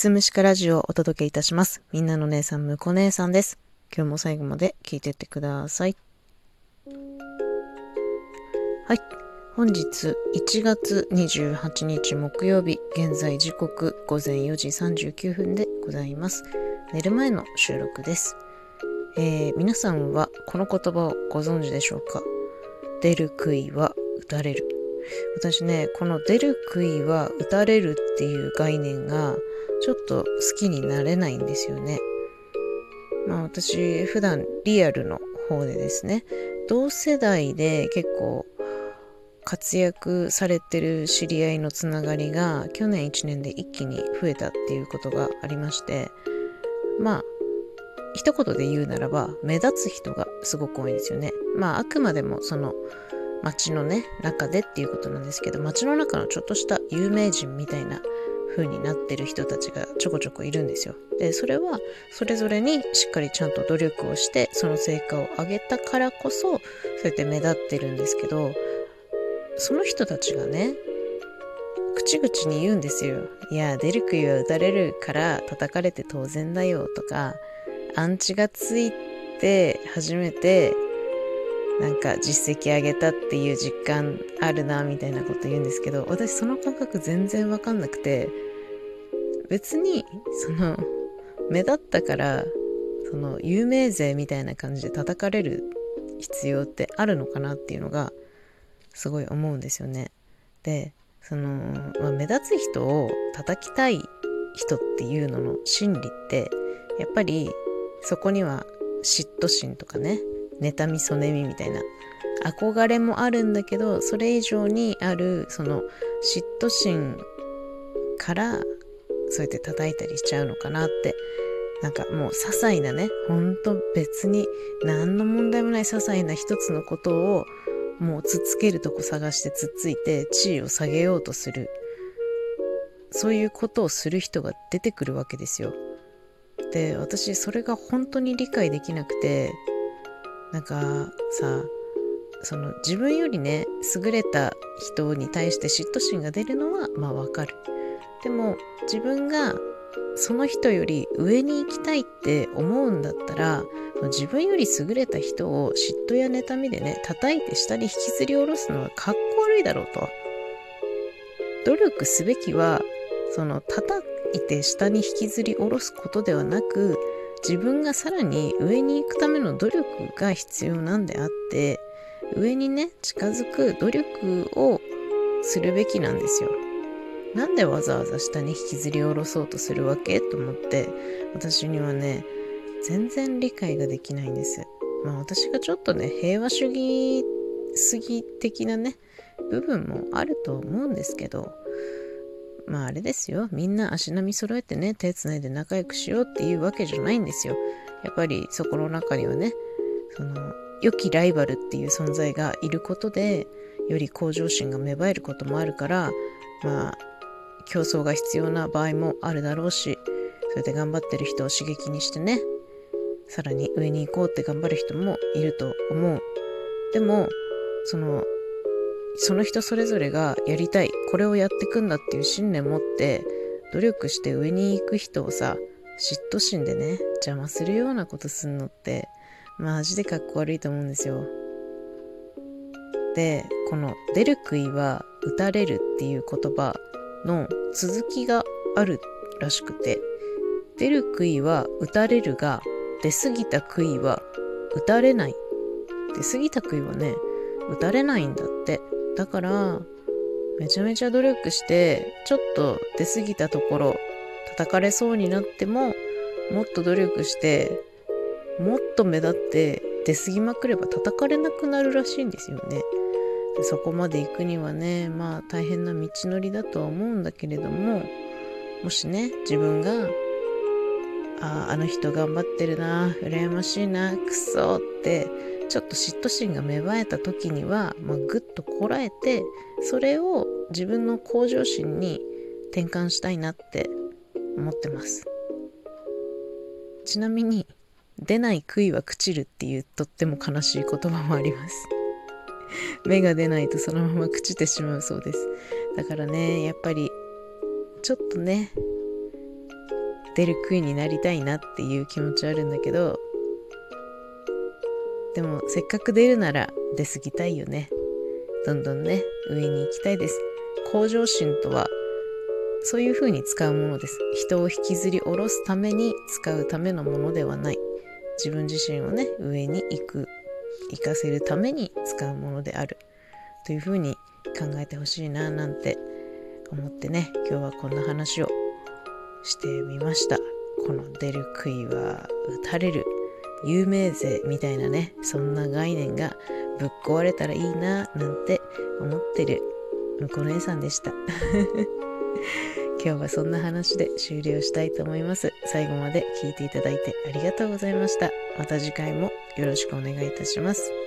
スムシカラジオをお届けいたします。みんなの姉さん、むこ姉さんです。今日も最後まで聞いてってください。はい。本日1月28日木曜日、現在時刻午前4時39分でございます。寝る前の収録です。えー、皆さんはこの言葉をご存知でしょうか？出る杭は打たれる。私ね、この出る杭は打たれるっていう概念がちょっと好きになれないんですよね。まあ私普段リアルの方でですね、同世代で結構活躍されてる知り合いのつながりが去年1年で一気に増えたっていうことがありましてまあ一言で言うならば目立つ人がすごく多いんですよねまああくまでもその街のね中でっていうことなんですけど街の中のちょっとした有名人みたいな風になってる人たちがちょこちょこいるんですよ。でそれはそれぞれにしっかりちゃんと努力をしてその成果を上げたからこそそうやって目立ってるんですけどその人たちがね口々に言うんですよ。いや出る杭は打たれるから叩かれて当然だよとかアンチがついて初めてなんか実績上げたっていう実感あるなみたいなこと言うんですけど私その感覚全然わかんなくて別にその目立ったからその有名税みたいな感じで叩かれる必要ってあるのかなっていうのがすごい思うんですよね。でその、まあ、目立つ人を叩きたい人っていうのの心理ってやっぱりそこには嫉妬心とかね妬みそねみみたいな。憧れもあるんだけどそれ以上にあるその嫉妬心からそうやって叩いたりしちゃうのかなって。なんかもう些細なねほんと別に何の問題もない些細な一つのことをもうつっつけるとこ探してつっついて地位を下げようとする。そういうことをする人が出てくるわけですよ。で私それが本当に理解できなくてなんかさその自分よりね優れた人に対して嫉妬心が出るのはまあわかる。でも自分がその人より上に行きたいって思うんだったら自分より優れた人を嫉妬や妬みでね叩いて下に引きずり下ろすのはかっこ悪いだろうと。努力すべきはその叩いて下に引きずり下ろすことではなく自分がさらに上に行くための努力が必要なんであって上にね近づく努力をするべきなんですよ。なんでわざわざ下に引きずり下ろそうとするわけ？と思って私にはね全然理解ができないんです。まあ私がちょっとね平和主義すぎ的なね部分もあると思うんですけどまああれですよ。みんな足並み揃えてね、手つないで仲良くしようっていうわけじゃないんですよ。やっぱりそこの中にはね、その、良きライバルっていう存在がいることで、より向上心が芽生えることもあるから、まあ、競争が必要な場合もあるだろうし、それで頑張ってる人を刺激にしてね、さらに上に行こうって頑張る人もいると思う。でも、その、その人それぞれがやりたいこれをやってくんだっていう信念持って努力して上に行く人をさ嫉妬心でね邪魔するようなことすんのってマジでかっこ悪いと思うんですよ。でこの「出る杭は打たれる」っていう言葉の続きがあるらしくて「出る杭は打たれるが出過ぎた杭は打たれない」出過ぎた杭はね打たれないんだって。だからめちゃめちゃ努力してちょっと出過ぎたところ叩かれそうになってももっと努力してもっと目立って出過ぎまくれば叩かれなくなるらしいんですよね。そこまで行くにはねまあ大変な道のりだとは思うんだけれどももしね自分があああの人頑張ってるな羨ましいなくそってちょっと嫉妬心が芽生えた時には、まあ、ぐっとこらえてそれを自分の向上心に転換したいなって思ってます。ちなみに出ない杭は朽ちるっていうとっても悲しい言葉もあります。芽が出ないとそのまま朽ちてしまうそうです。だからねやっぱりちょっとね出る杭になりたいなっていう気持ちはあるんだけどでもせっかく出るなら出過ぎたいよね。どんどんね上に行きたいです。向上心とはそういう風に使うものです。人を引きずり下ろすために使うためのものではない。自分自身をね上に行く行かせるために使うものである。という風に考えてほしいななんて思ってね今日はこんな話をしてみました。この出る杭は打たれる。有名税みたいなねそんな概念がぶっ壊れたらいいななんて思ってる向こう姉さんでした。今日はそんな話で終了したいと思います。最後まで聞いていただいてありがとうございました。また次回もよろしくお願いいたします。